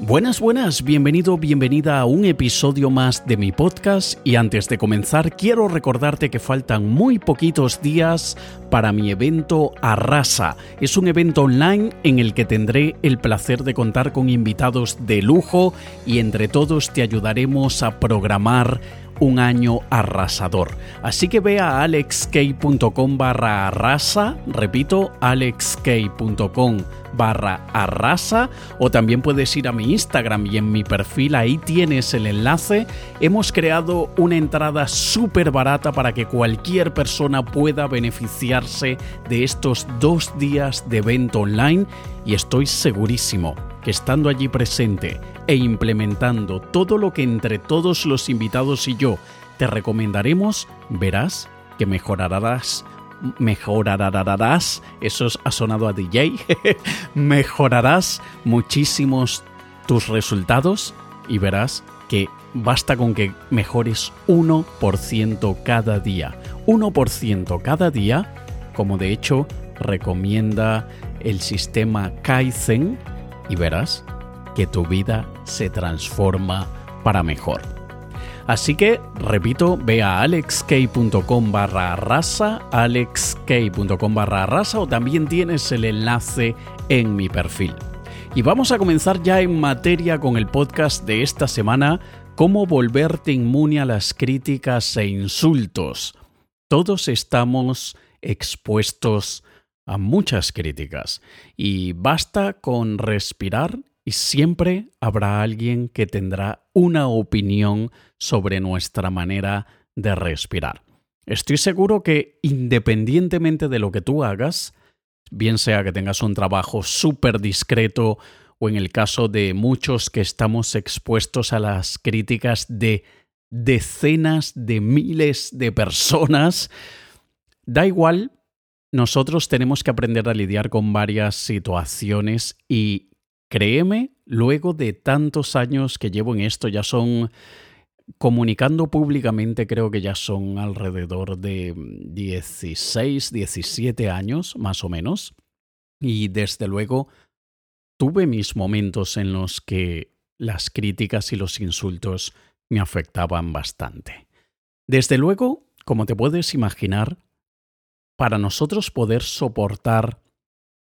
Buenas, buenas, bienvenido, bienvenida a un episodio más de mi podcast y antes de comenzar quiero recordarte que faltan muy poquitos días para mi evento Arrasa. Es un evento online en el que tendré el placer de contar con invitados de lujo y entre todos te ayudaremos a programar un año arrasador. Así que ve a alexk.com barra arrasa, repito, alexk.com barra arrasa o también puedes ir a mi Instagram y en mi perfil ahí tienes el enlace. Hemos creado una entrada súper barata para que cualquier persona pueda beneficiarse de estos dos días de evento online y estoy segurísimo estando allí presente e implementando todo lo que entre todos los invitados y yo te recomendaremos, verás que mejorarás mejorarás, eso ha sonado a DJ, mejorarás muchísimos tus resultados y verás que basta con que mejores 1% cada día. 1% cada día, como de hecho recomienda el sistema Kaizen, y verás que tu vida se transforma para mejor. Así que, repito, ve a alexk.com barra alexk.com barra o también tienes el enlace en mi perfil. Y vamos a comenzar ya en materia con el podcast de esta semana, cómo volverte inmune a las críticas e insultos. Todos estamos expuestos a muchas críticas y basta con respirar y siempre habrá alguien que tendrá una opinión sobre nuestra manera de respirar. Estoy seguro que independientemente de lo que tú hagas, bien sea que tengas un trabajo súper discreto o en el caso de muchos que estamos expuestos a las críticas de decenas de miles de personas, da igual nosotros tenemos que aprender a lidiar con varias situaciones y créeme, luego de tantos años que llevo en esto, ya son, comunicando públicamente, creo que ya son alrededor de 16, 17 años, más o menos. Y desde luego, tuve mis momentos en los que las críticas y los insultos me afectaban bastante. Desde luego, como te puedes imaginar, para nosotros poder soportar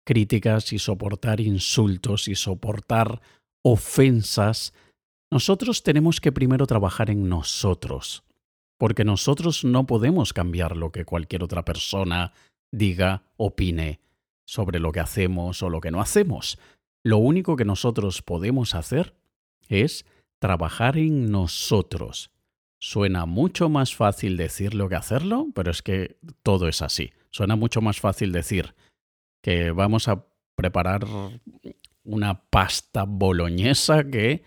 críticas y soportar insultos y soportar ofensas, nosotros tenemos que primero trabajar en nosotros, porque nosotros no podemos cambiar lo que cualquier otra persona diga, opine sobre lo que hacemos o lo que no hacemos. Lo único que nosotros podemos hacer es trabajar en nosotros. Suena mucho más fácil decirlo que hacerlo, pero es que todo es así. Suena mucho más fácil decir que vamos a preparar una pasta boloñesa que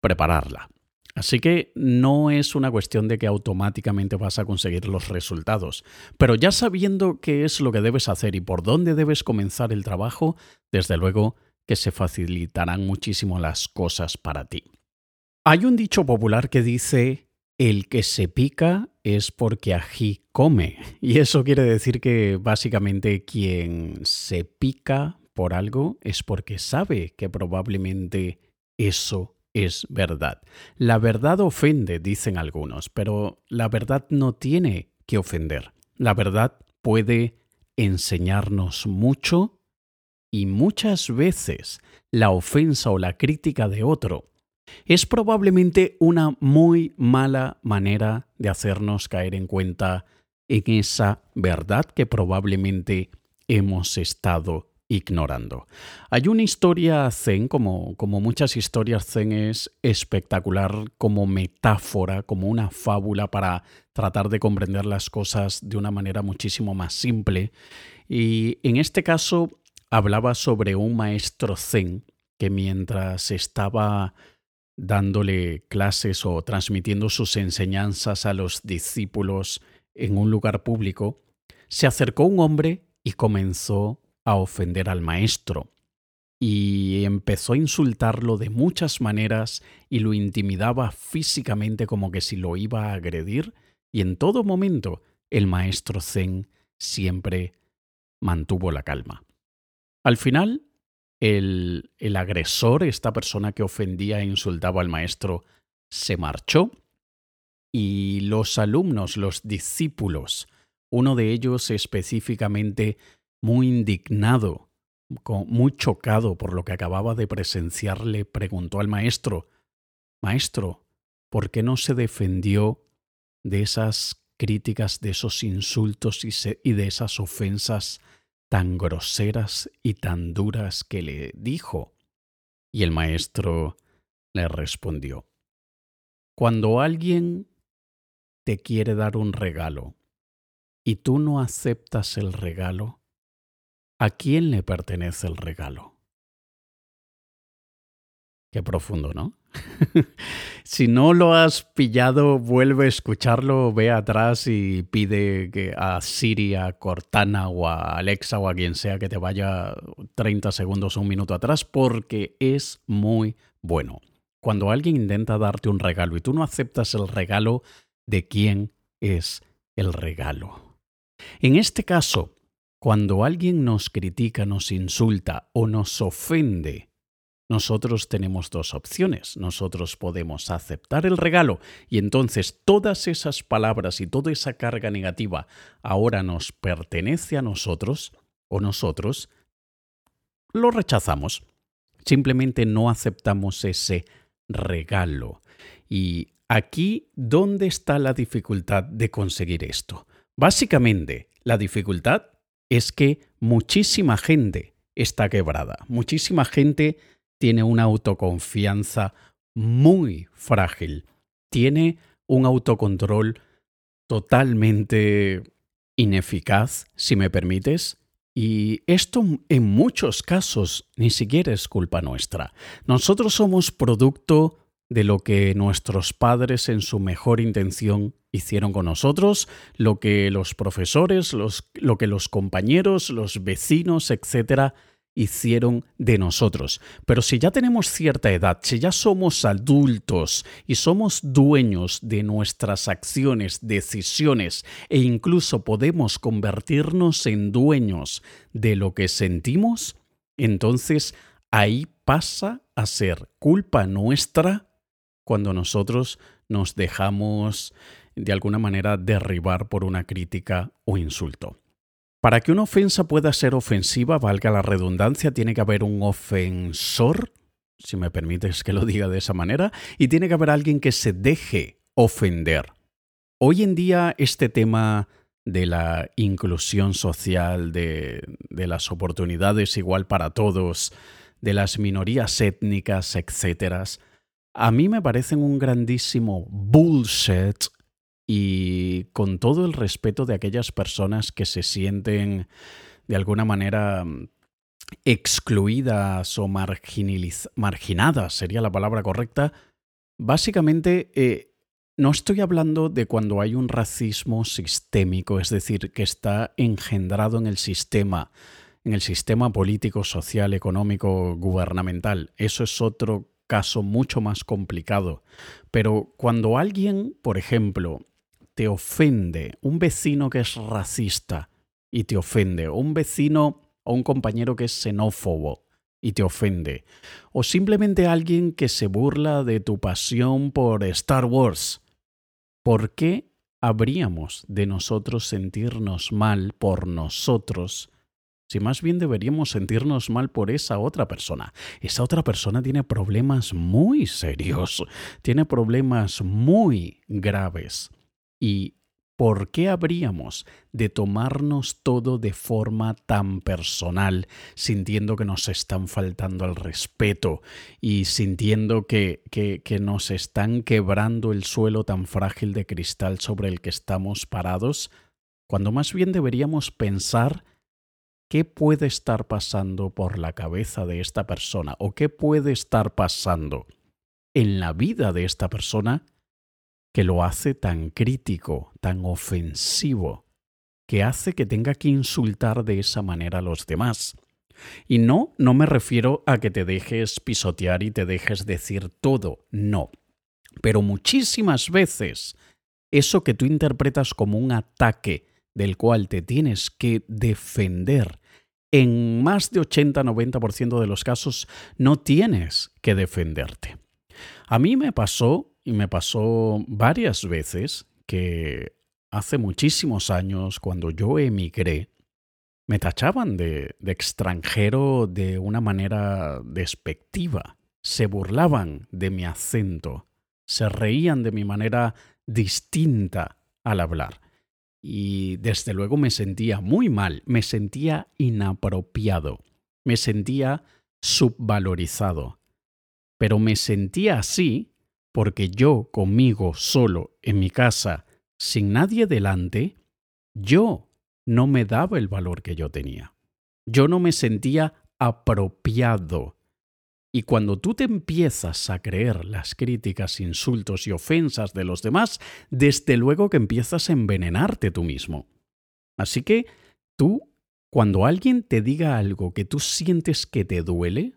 prepararla. Así que no es una cuestión de que automáticamente vas a conseguir los resultados, pero ya sabiendo qué es lo que debes hacer y por dónde debes comenzar el trabajo, desde luego que se facilitarán muchísimo las cosas para ti. Hay un dicho popular que dice el que se pica es porque ají come. Y eso quiere decir que básicamente quien se pica por algo es porque sabe que probablemente eso es verdad. La verdad ofende, dicen algunos, pero la verdad no tiene que ofender. La verdad puede enseñarnos mucho y muchas veces la ofensa o la crítica de otro es probablemente una muy mala manera de hacernos caer en cuenta en esa verdad que probablemente hemos estado ignorando. Hay una historia zen, como, como muchas historias zen, es espectacular como metáfora, como una fábula para tratar de comprender las cosas de una manera muchísimo más simple. Y en este caso hablaba sobre un maestro zen que mientras estaba dándole clases o transmitiendo sus enseñanzas a los discípulos en un lugar público, se acercó un hombre y comenzó a ofender al maestro. Y empezó a insultarlo de muchas maneras y lo intimidaba físicamente como que si lo iba a agredir, y en todo momento el maestro Zen siempre mantuvo la calma. Al final, el, el agresor, esta persona que ofendía e insultaba al maestro, se marchó y los alumnos, los discípulos, uno de ellos específicamente muy indignado, muy chocado por lo que acababa de presenciar, le preguntó al maestro, Maestro, ¿por qué no se defendió de esas críticas, de esos insultos y, de esas ofensas tan groseras y tan duras que le dijo? Y el maestro le respondió, Cuando alguien te quiere dar un regalo y tú no aceptas el regalo, ¿a quién le pertenece el regalo? Qué profundo, ¿no? si no lo has pillado, vuelve a escucharlo, ve atrás y pide que a Siri, a Cortana o a Alexa o a quien sea que te vaya 30 segundos o un minuto atrás porque es muy bueno. Cuando alguien intenta darte un regalo y tú no aceptas el regalo, ¿de quién es el regalo? En este caso, cuando alguien nos critica, nos insulta o nos ofende, nosotros tenemos dos opciones. Nosotros podemos aceptar el regalo y entonces todas esas palabras y toda esa carga negativa ahora nos pertenece a nosotros o nosotros lo rechazamos. Simplemente no aceptamos ese regalo. Y aquí, ¿dónde está la dificultad de conseguir esto? Básicamente, la dificultad es que muchísima gente está quebrada. Muchísima gente tiene una autoconfianza muy frágil, tiene un autocontrol totalmente ineficaz, si me permites, y esto en muchos casos ni siquiera es culpa nuestra. Nosotros somos producto de lo que nuestros padres en su mejor intención hicieron con nosotros, lo que los profesores, lo que los compañeros, los vecinos, etcétera, hicieron de nosotros. Pero si ya tenemos cierta edad, si ya somos adultos y somos dueños de nuestras acciones, decisiones e incluso podemos convertirnos en dueños de lo que sentimos, entonces ahí pasa a ser culpa nuestra cuando nosotros nos dejamos de alguna manera derribar por una crítica o insulto. Para que una ofensa pueda ser ofensiva, valga la redundancia, tiene que haber un ofensor, si me permites que lo diga de esa manera, y tiene que haber alguien que se deje ofender. Hoy en día este tema de la inclusión social, de, de las oportunidades igual para todos, de las minorías étnicas, etc., a mí me parecen un grandísimo bullshit y con todo el respeto de aquellas personas que se sienten de alguna manera excluidas o marginadas, sería la palabra correcta, básicamente eh, no estoy hablando de cuando hay un racismo sistémico, es decir, que está engendrado en el sistema, en el sistema político, social, económico, gubernamental. Eso es otro caso mucho más complicado. Pero cuando alguien, por ejemplo, te ofende, un vecino que es racista y te ofende, un vecino o un compañero que es xenófobo y te ofende, o simplemente alguien que se burla de tu pasión por Star Wars, ¿por qué habríamos de nosotros sentirnos mal por nosotros? Si más bien deberíamos sentirnos mal por esa otra persona. Esa otra persona tiene problemas muy serios, tiene problemas muy graves. ¿Y por qué habríamos de tomarnos todo de forma tan personal, sintiendo que nos están faltando el respeto y sintiendo que, que, que nos están quebrando el suelo tan frágil de cristal sobre el que estamos parados? Cuando más bien deberíamos pensar qué puede estar pasando por la cabeza de esta persona o qué puede estar pasando en la vida de esta persona que lo hace tan crítico, tan ofensivo, que hace que tenga que insultar de esa manera a los demás. Y no, no me refiero a que te dejes pisotear y te dejes decir todo, no. Pero muchísimas veces eso que tú interpretas como un ataque del cual te tienes que defender en más de 80-90% de los casos no tienes que defenderte. A mí me pasó, y me pasó varias veces, que hace muchísimos años, cuando yo emigré, me tachaban de, de extranjero de una manera despectiva, se burlaban de mi acento, se reían de mi manera distinta al hablar. Y desde luego me sentía muy mal, me sentía inapropiado, me sentía subvalorizado. Pero me sentía así porque yo conmigo solo en mi casa, sin nadie delante, yo no me daba el valor que yo tenía. Yo no me sentía apropiado y cuando tú te empiezas a creer las críticas, insultos y ofensas de los demás, desde luego que empiezas a envenenarte tú mismo. Así que tú, cuando alguien te diga algo que tú sientes que te duele,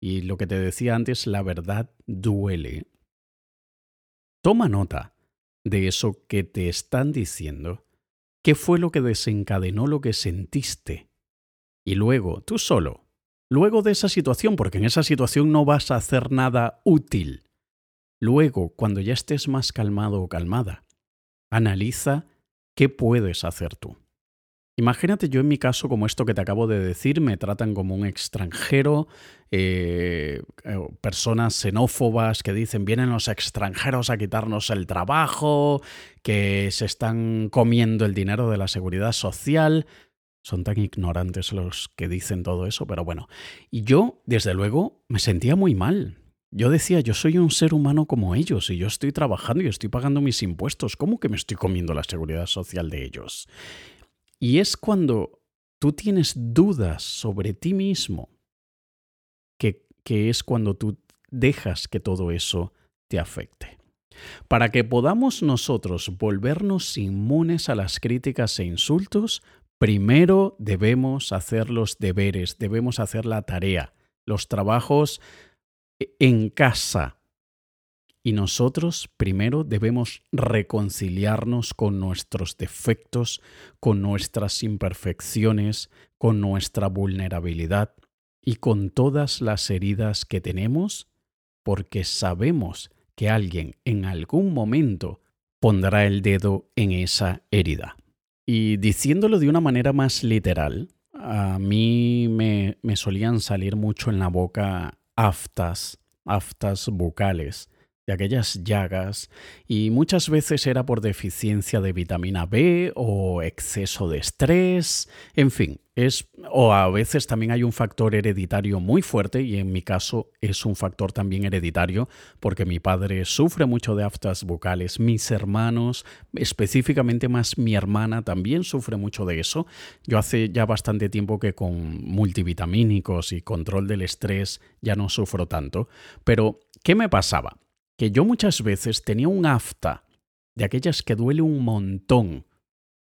y lo que te decía antes, la verdad duele, toma nota de eso que te están diciendo. ¿Qué fue lo que desencadenó lo que sentiste? Y luego, tú solo, luego de esa situación, porque en esa situación no vas a hacer nada útil. Luego, cuando ya estés más calmado o calmada, analiza qué puedes hacer tú. Imagínate yo en mi caso como esto que te acabo de decir, me tratan como un extranjero, eh, eh, personas xenófobas que dicen vienen los extranjeros a quitarnos el trabajo, que se están comiendo el dinero de la seguridad social. Son tan ignorantes los que dicen todo eso, pero bueno. Y yo, desde luego, me sentía muy mal. Yo decía, yo soy un ser humano como ellos y yo estoy trabajando y estoy pagando mis impuestos. ¿Cómo que me estoy comiendo la seguridad social de ellos? Y es cuando tú tienes dudas sobre ti mismo que, es cuando tú dejas que todo eso te afecte. Para que podamos nosotros volvernos inmunes a las críticas e insultos, Primero debemos hacer los deberes, debemos hacer la tarea, los trabajos e, en casa. Y nosotros primero debemos reconciliarnos con nuestros defectos, con nuestras imperfecciones, con nuestra vulnerabilidad y con todas las heridas que tenemos, porque sabemos que alguien en algún momento pondrá el dedo en esa herida. Y diciéndolo de una manera más literal, a mí me, solían salir mucho en la boca aftas, aftas bucales de aquellas llagas y muchas veces era por deficiencia de vitamina B o exceso de estrés, en fin, es o a veces también hay un factor hereditario muy fuerte y en mi caso es un factor también hereditario porque mi padre sufre mucho de aftas bucales, mis hermanos, específicamente más mi hermana también sufre mucho de eso. Yo hace ya bastante tiempo que con multivitamínicos y control del estrés ya no sufro tanto, pero ¿qué me pasaba? Que yo muchas veces tenía un afta de aquellas que duele un montón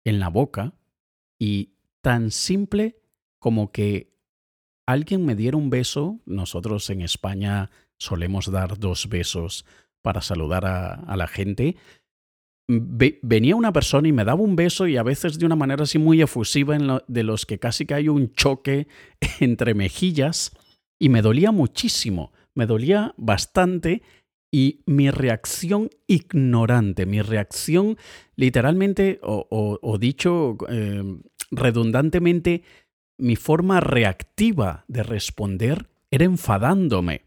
en la boca y tan simple como que alguien me diera un beso, nosotros en España solemos dar dos besos para saludar a, la gente, venía una persona y me daba un beso y a veces de una manera así muy efusiva de los que casi que hay un choque entre mejillas y me dolía muchísimo, me dolía bastante y mi reacción ignorante, mi reacción literalmente, o, dicho em, redundantemente, mi forma reactiva de responder era enfadándome.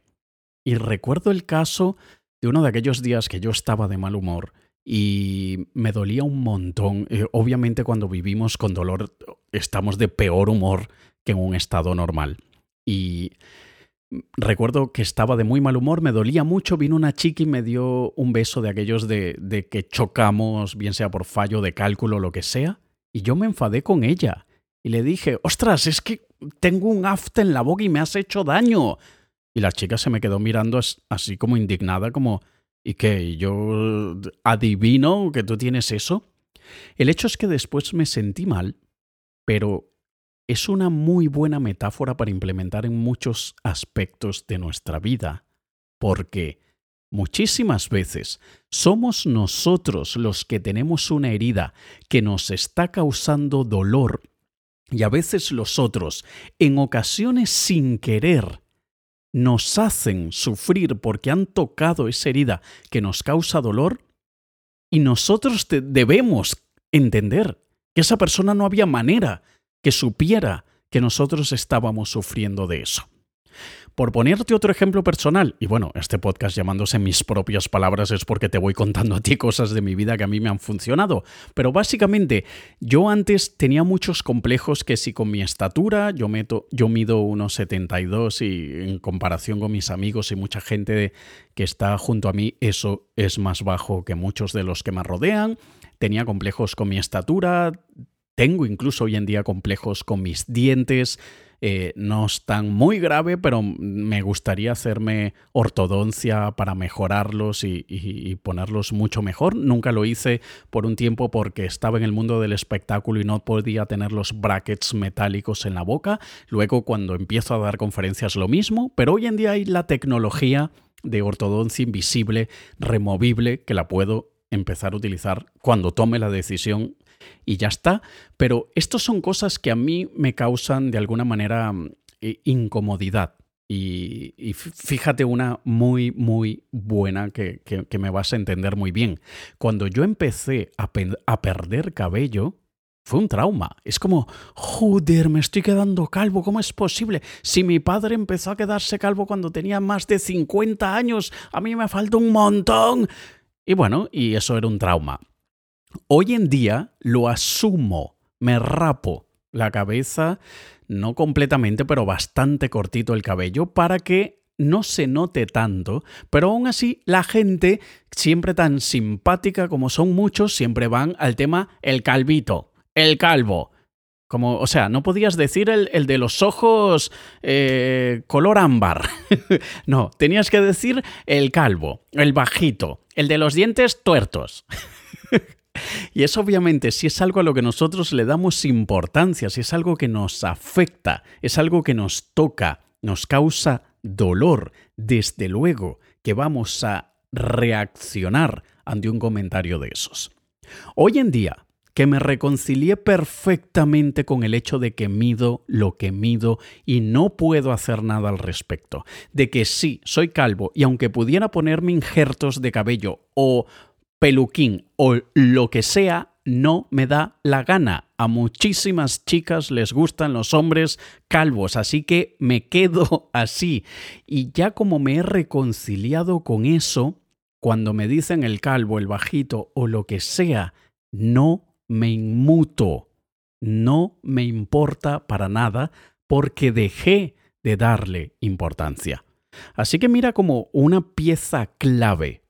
Y recuerdo el caso de uno de aquellos días que yo estaba de mal humor y me dolía un montón. Eh, obviamente cuando vivimos con dolor estamos de peor humor que en un estado normal. Y recuerdo que estaba de muy mal humor, me dolía mucho, vino una chica y me dio un beso de aquellos de, de que chocamos, bien sea por fallo de cálculo o lo que sea, y yo me enfadé con ella. Y le dije, ostras, es que tengo un afta en la boca y me has hecho daño. Y la chica se me quedó mirando así como indignada, como, ¿y qué? ¿Y yo adivino que tú tienes eso? El hecho es que después me sentí mal, pero es una muy buena metáfora para implementar en muchos aspectos de nuestra vida, porque muchísimas veces somos nosotros los que tenemos una herida que nos está causando dolor y a veces los otros, en ocasiones sin querer, nos hacen sufrir porque han tocado esa herida que nos causa dolor, y nosotros debemos entender que esa persona no había manera que supiera que nosotros estábamos sufriendo de eso. Por ponerte otro ejemplo personal, y bueno, este podcast llamándose mis propias palabras es porque te voy contando a ti cosas de mi vida que a mí me han funcionado, pero básicamente yo antes tenía muchos complejos que si con mi estatura, yo, meto, yo mido unos 72 y en comparación con mis amigos y mucha gente que está junto a mí, eso es más bajo que muchos de los que me rodean, tenía complejos con mi estatura, tengo incluso hoy en día complejos con mis dientes, eh, no es tan muy grave, pero me gustaría hacerme ortodoncia para mejorarlos y, ponerlos mucho mejor. Nunca lo hice por un tiempo porque estaba en el mundo del espectáculo y no podía tener los brackets metálicos en la boca. Luego cuando empiezo a dar conferencias lo mismo, pero hoy en día hay la tecnología de ortodoncia invisible, removible, que la puedo empezar a utilizar cuando tome la decisión y ya está. Pero estas son cosas que a mí me causan de alguna manera mm, incomodidad. Y, fíjate una muy, muy buena que, me vas a entender muy bien. Cuando yo empecé a, a perder cabello, fue un trauma. Es como, joder, me estoy quedando calvo, ¿cómo es posible? Si mi padre empezó a quedarse calvo cuando tenía más de 50 años, a mí me falta un montón. Y bueno, y eso era un trauma. Hoy en día lo asumo, me rapo la cabeza, no completamente, pero bastante cortito el cabello, para que no se note tanto, pero aún así la gente, siempre tan simpática como son muchos, siempre van al tema el calvito, el calvo. Como, o sea, no podías decir el, de los ojos eh, color ámbar. no, tenías que decir el calvo, el bajito, el de los dientes tuertos. Y eso obviamente, si es algo a lo que nosotros le damos importancia, si es algo que nos afecta, es algo que nos toca, nos causa dolor, desde luego que vamos a reaccionar ante un comentario de esos. Hoy en día, que me reconcilié perfectamente con el hecho de que mido lo que mido y no puedo hacer nada al respecto. De que sí, soy calvo y aunque pudiera ponerme injertos de cabello o peluquín o lo que sea, no me da la gana. A muchísimas chicas les gustan los hombres calvos, así que me quedo así. Y ya como me he reconciliado con eso, cuando me dicen el calvo, el bajito o lo que sea, no me inmuto. No me importa para nada porque dejé de darle importancia. Así que mira como una pieza clave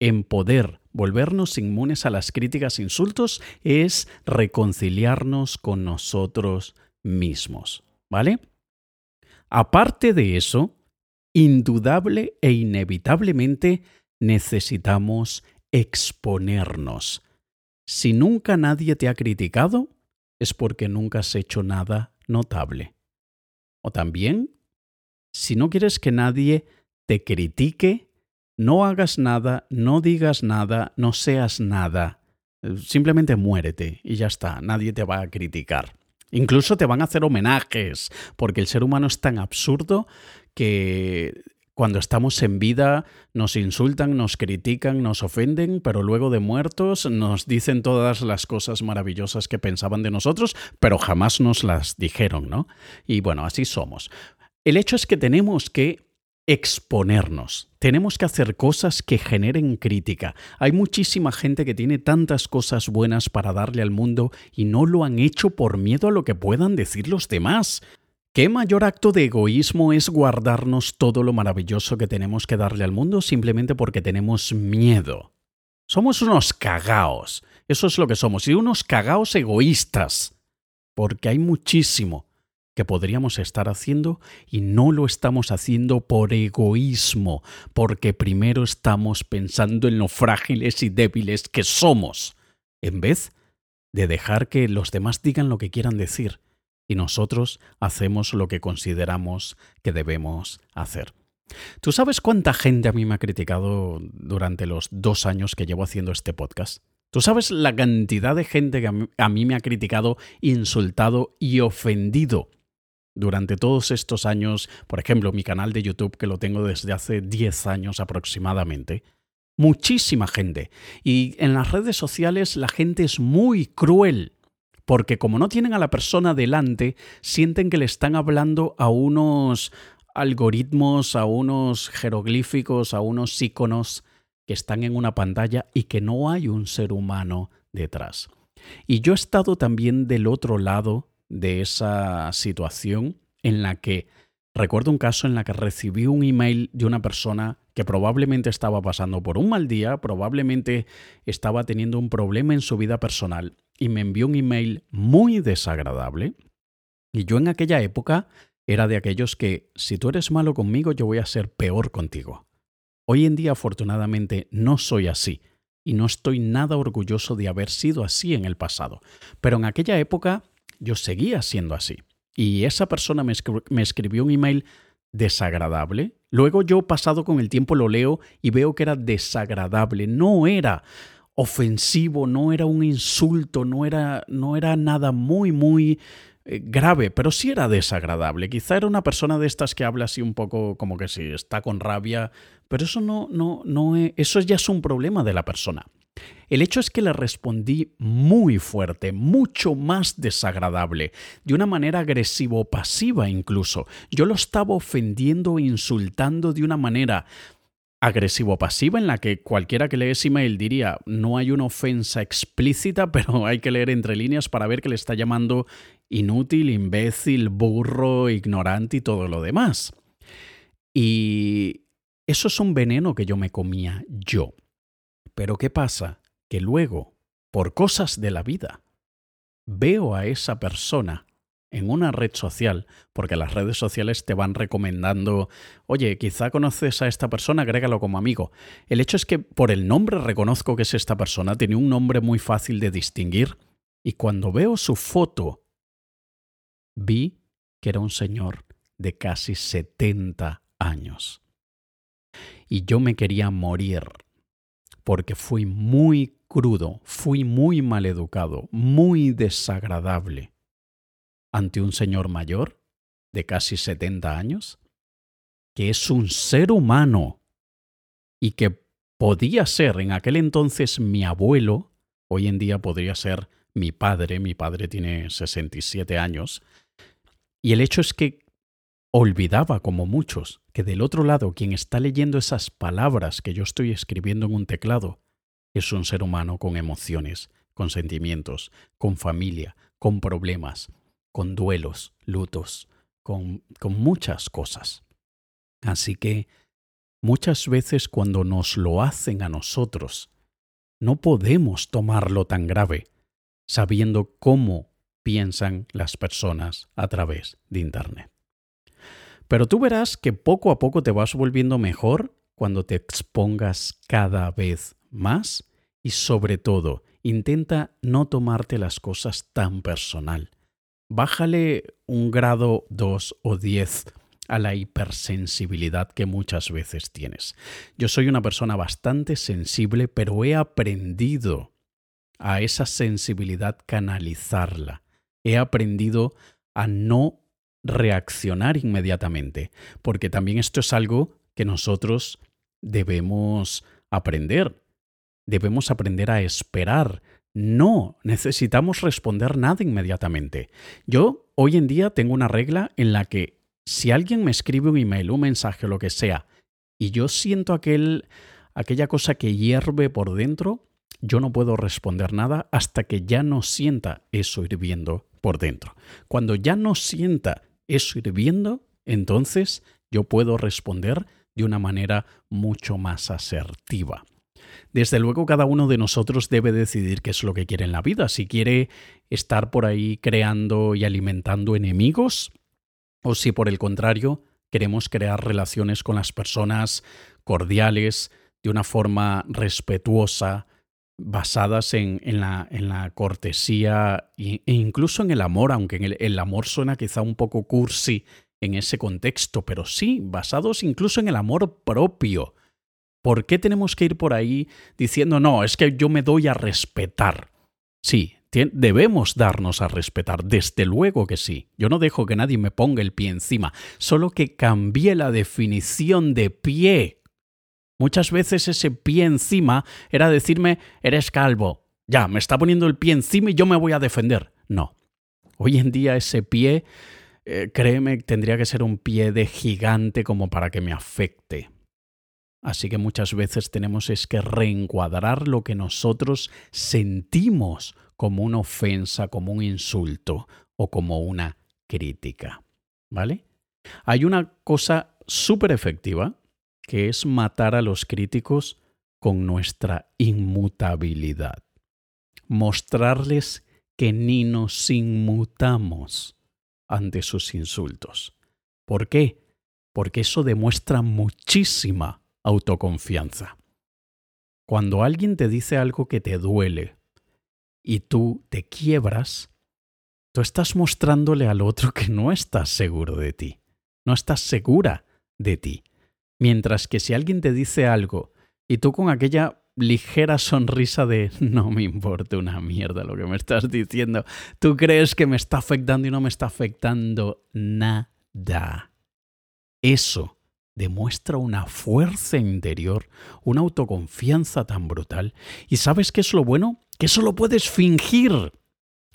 en poder volvernos inmunes a las críticas e insultos es reconciliarnos con nosotros mismos, ¿vale? Aparte de eso, indudable e inevitablemente necesitamos exponernos. Si nunca nadie te ha criticado, es porque nunca has hecho nada notable. O también, si no quieres que nadie te critique, no hagas nada, no digas nada, no seas nada. Simplemente muérete y ya está, nadie te va a criticar. Incluso te van a hacer homenajes, porque el ser humano es tan absurdo que cuando estamos en vida nos insultan, nos critican, nos ofenden, pero luego de muertos nos dicen todas las cosas maravillosas que pensaban de nosotros, pero jamás nos las dijeron, ¿no? Y bueno, así somos. El hecho es que tenemos que exponernos. Tenemos que hacer cosas que generen crítica. Hay muchísima gente que tiene tantas cosas buenas para darle al mundo y no lo han hecho por miedo a lo que puedan decir los demás. ¿Qué mayor acto de egoísmo es guardarnos todo lo maravilloso que tenemos que darle al mundo simplemente porque tenemos miedo? Somos unos cagaos. Eso es lo que somos. Y unos cagaos egoístas. Porque hay muchísimo que podríamos estar haciendo y no lo estamos haciendo por egoísmo, porque primero estamos pensando en lo frágiles y débiles que somos, en vez de dejar que los demás digan lo que quieran decir y nosotros hacemos lo que consideramos que debemos hacer. ¿Tú sabes cuánta gente a mí me ha criticado durante los dos años que llevo haciendo este podcast? Tú sabes la cantidad de gente que a mí, me ha criticado, insultado y ofendido durante todos estos años, por ejemplo, mi canal de YouTube que lo tengo desde hace 10 años aproximadamente. Muchísima gente. Y en las redes sociales la gente es muy cruel, porque como no tienen a la persona delante, sienten que le están hablando a unos algoritmos, a unos jeroglíficos, a unos iconos que están en una pantalla y que no hay un ser humano detrás. Y yo he estado también del otro lado de esa situación en la que recuerdo un caso en la que recibí un email de una persona que probablemente estaba pasando por un mal día, probablemente estaba teniendo un problema en su vida personal y me envió un email muy desagradable. Y yo en aquella época era de aquellos que si tú eres malo conmigo yo voy a ser peor contigo. Hoy en día afortunadamente no soy así y no estoy nada orgulloso de haber sido así en el pasado, pero en aquella época yo seguía siendo así. Y esa persona me, escribió un email desagradable. Luego yo pasado con el tiempo lo leo y veo que era desagradable, no era ofensivo, no era un insulto, no era, no era nada muy, muy eh, grave, pero sí era desagradable. Quizá era una persona de estas que habla así un poco como que si está con rabia, pero eso no, no, no, eso ya es un problema de la persona. El hecho es que le respondí muy fuerte, mucho más desagradable, de una manera agresivo-pasiva incluso. Yo lo estaba ofendiendo e insultando de una manera agresivo-pasiva en la que cualquiera que lee ese email diría no hay una ofensa explícita, pero hay que leer entre líneas para ver que le está llamando inútil, imbécil, burro, ignorante y todo lo demás. Y eso es un veneno que yo me comía yo. Pero ¿qué pasa? Que luego, por cosas de la vida, veo a esa persona en una red social, porque las redes sociales te van recomendando, oye, quizá conoces a esta persona, agrégalo como amigo. El hecho es que por el nombre reconozco que es esta persona, tiene un nombre muy fácil de distinguir, y cuando veo su foto, vi que era un señor de casi 70 años. Y yo me quería morir, porque fui muy crudo, fui muy maleducado, muy desagradable ante un señor mayor de casi 70 años, que es un ser humano y que podía ser en aquel entonces mi abuelo, hoy en día podría ser mi padre, mi padre tiene 67 años, y el hecho es que olvidaba, como muchos, que del otro lado quien está leyendo esas palabras que yo estoy escribiendo en un teclado es un ser humano con emociones, con sentimientos, con familia, con problemas, con duelos, lutos, con, con muchas cosas. Así que muchas veces cuando nos lo hacen a nosotros, no podemos tomarlo tan grave, sabiendo cómo piensan las personas a través de Internet. Pero tú verás que poco a poco te vas volviendo mejor cuando te expongas cada vez más y sobre todo intenta no tomarte las cosas tan personal bájale un grado 2 o 10 a la hipersensibilidad que muchas veces tienes. Yo soy una persona bastante sensible, pero he aprendido a esa sensibilidad canalizarla. He aprendido a no reaccionar inmediatamente, porque también esto es algo que nosotros debemos aprender. Debemos aprender a esperar, no necesitamos responder nada inmediatamente. Yo hoy en día tengo una regla en la que si alguien me escribe un email, un mensaje o lo que sea, y yo siento aquel, aquella cosa que hierve por dentro, yo no puedo responder nada hasta que ya no sienta eso hirviendo por dentro. Cuando ya no sienta eso hirviendo, entonces yo puedo responder de una manera mucho más asertiva. Desde luego cada uno de nosotros debe decidir qué es lo que quiere en la vida, si quiere estar por ahí creando y alimentando enemigos o si por el contrario queremos crear relaciones con las personas cordiales, de una forma respetuosa, basadas en, la, cortesía e incluso en el amor, aunque el, el amor suena quizá un poco cursi en ese contexto, pero sí, basados incluso en el amor propio ¿Por qué tenemos que ir por ahí diciendo, no, es que yo me doy a respetar? Sí, debemos darnos a respetar, desde luego que sí. Yo no dejo que nadie me ponga el pie encima, solo que cambié la definición de pie. Muchas veces ese pie encima era decirme, eres calvo, ya, me está poniendo el pie encima y yo me voy a defender. No. Hoy en día ese pie, eh, créeme, tendría que ser un pie de gigante como para que me afecte. Así que muchas veces tenemos es que reencuadrar lo que nosotros sentimos como una ofensa, como un insulto o como una crítica. ¿Vale? Hay una cosa súper efectiva que es matar a los críticos con nuestra inmutabilidad. Mostrarles que ni nos inmutamos ante sus insultos. ¿Por qué? Porque eso demuestra muchísima autoconfianza. Cuando alguien te dice algo que te duele y tú te quiebras, tú estás mostrándole al otro que no estás seguro de ti, no estás segura de ti. Mientras que si alguien te dice algo y tú con aquella ligera sonrisa de no me importa una mierda lo que me estás diciendo, tú crees que me está afectando y no me está afectando nada. Eso demuestra una fuerza interior, una autoconfianza tan brutal. ¿Y sabes qué es lo bueno? Que eso lo puedes fingir.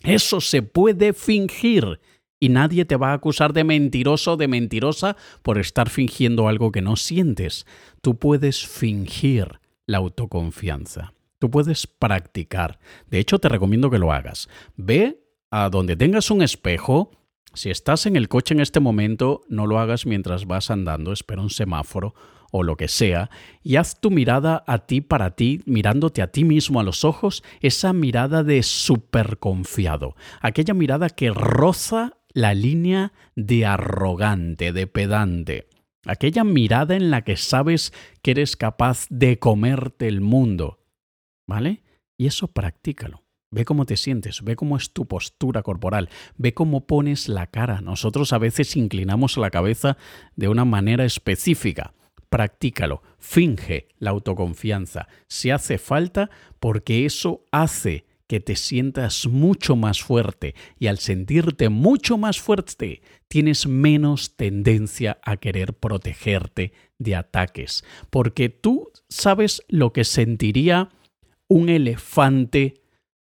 Eso se puede fingir. Y nadie te va a acusar de mentiroso o de mentirosa por estar fingiendo algo que no sientes. Tú puedes fingir la autoconfianza. Tú puedes practicar. De hecho, te recomiendo que lo hagas. Ve a donde tengas un espejo, si estás en el coche en este momento, no lo hagas mientras vas andando, espera un semáforo o lo que sea, y haz tu mirada a ti para ti, mirándote a ti mismo a los ojos, esa mirada de súper confiado, aquella mirada que roza la línea de arrogante, de pedante, aquella mirada en la que sabes que eres capaz de comerte el mundo, ¿vale? Y eso practícalo. Ve cómo te sientes, ve cómo es tu postura corporal, ve cómo pones la cara. Nosotros a veces inclinamos la cabeza de una manera específica. Practícalo, finge la autoconfianza si hace falta, porque eso hace que te sientas mucho más fuerte y al sentirte mucho más fuerte tienes menos tendencia a querer protegerte de ataques, porque tú sabes lo que sentiría un elefante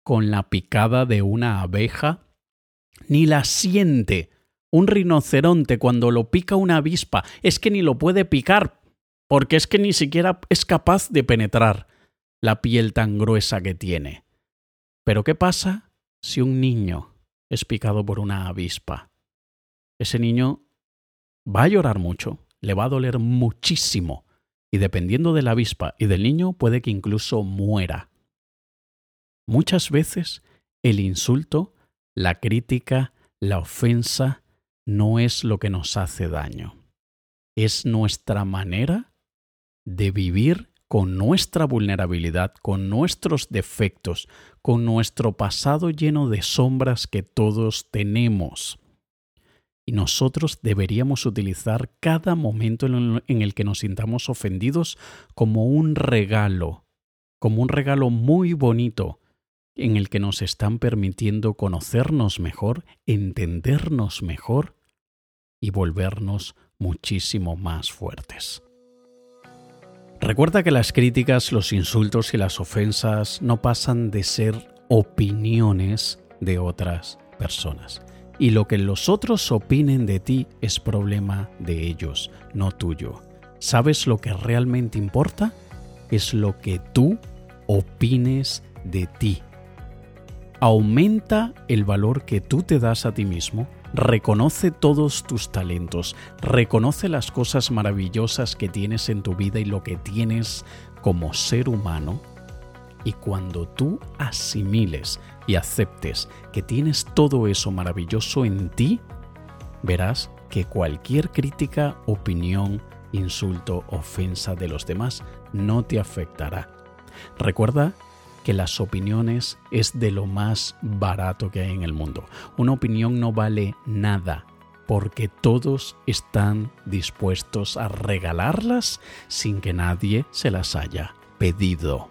con la picada de una abeja, ni la siente. Un rinoceronte cuando lo pica una avispa es que ni lo puede picar, porque es que ni siquiera es capaz de penetrar la piel tan gruesa que tiene. Pero ¿qué pasa si un niño es picado por una avispa? Ese niño va a llorar mucho, le va a doler muchísimo, y dependiendo de la avispa y del niño puede que incluso muera. Muchas veces el insulto, la crítica, la ofensa no es lo que nos hace daño. Es nuestra manera de vivir con nuestra vulnerabilidad, con nuestros defectos, con nuestro pasado lleno de sombras que todos tenemos. Y nosotros deberíamos utilizar cada momento en el que nos sintamos ofendidos como un regalo, como un regalo muy bonito, en el que nos están permitiendo conocernos mejor, entendernos mejor y volvernos muchísimo más fuertes. Recuerda que las críticas, los insultos y las ofensas no pasan de ser opiniones de otras personas. Y lo que los otros opinen de ti es problema de ellos, no tuyo. ¿Sabes lo que realmente importa? Es lo que tú opines de ti aumenta el valor que tú te das a ti mismo, reconoce todos tus talentos, reconoce las cosas maravillosas que tienes en tu vida y lo que tienes como ser humano. Y cuando tú asimiles y aceptes que tienes todo eso maravilloso en ti, verás que cualquier crítica, opinión, insulto, ofensa de los demás no te afectará. Recuerda que las opiniones es de lo más barato que hay en el mundo. Una opinión no vale nada. porque todos están dispuestos a regalarlas sin que nadie se las haya pedido.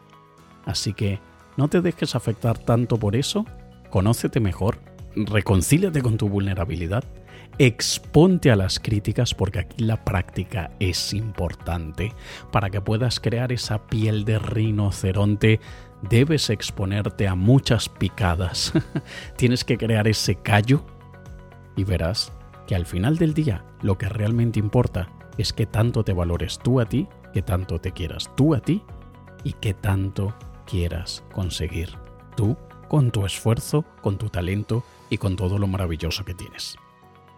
Así que no te dejes afectar tanto por eso, conócete mejor, reconcíliate con tu vulnerabilidad, exponte a las críticas porque aquí la práctica es importante. Para que puedas crear esa piel de rinoceronte debes exponerte a muchas picadas. Tienes que crear ese callo y verás que al final del día lo que realmente importa es que tanto te valores tú a ti, que tanto te quieras tú a ti y que tanto quieras conseguir tú con tu esfuerzo, con tu talento y con todo lo maravilloso que tienes.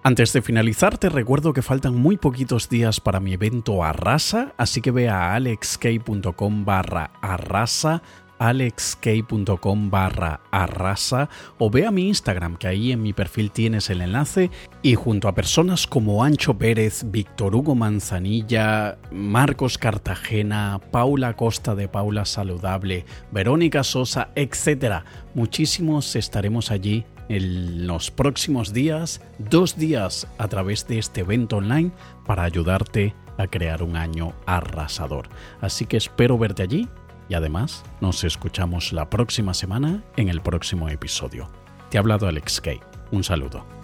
Antes de finalizar, te recuerdo que faltan muy poquitos días para mi evento Arrasa, así que ve a alexk.com barra arrasa alexk.com barra arrasa o ve a mi Instagram que ahí en mi perfil tienes el enlace y junto a personas como Ancho Pérez, Víctor Hugo Manzanilla, Marcos Cartagena, Paula Costa de Paula Saludable, Verónica Sosa, etc. Muchísimos estaremos allí en los próximos días, dos días a través de este evento online para ayudarte a crear un año arrasador. Así que espero verte allí y además, nos escuchamos la próxima semana en el próximo episodio. Te ha hablado Alex Kay. Un saludo.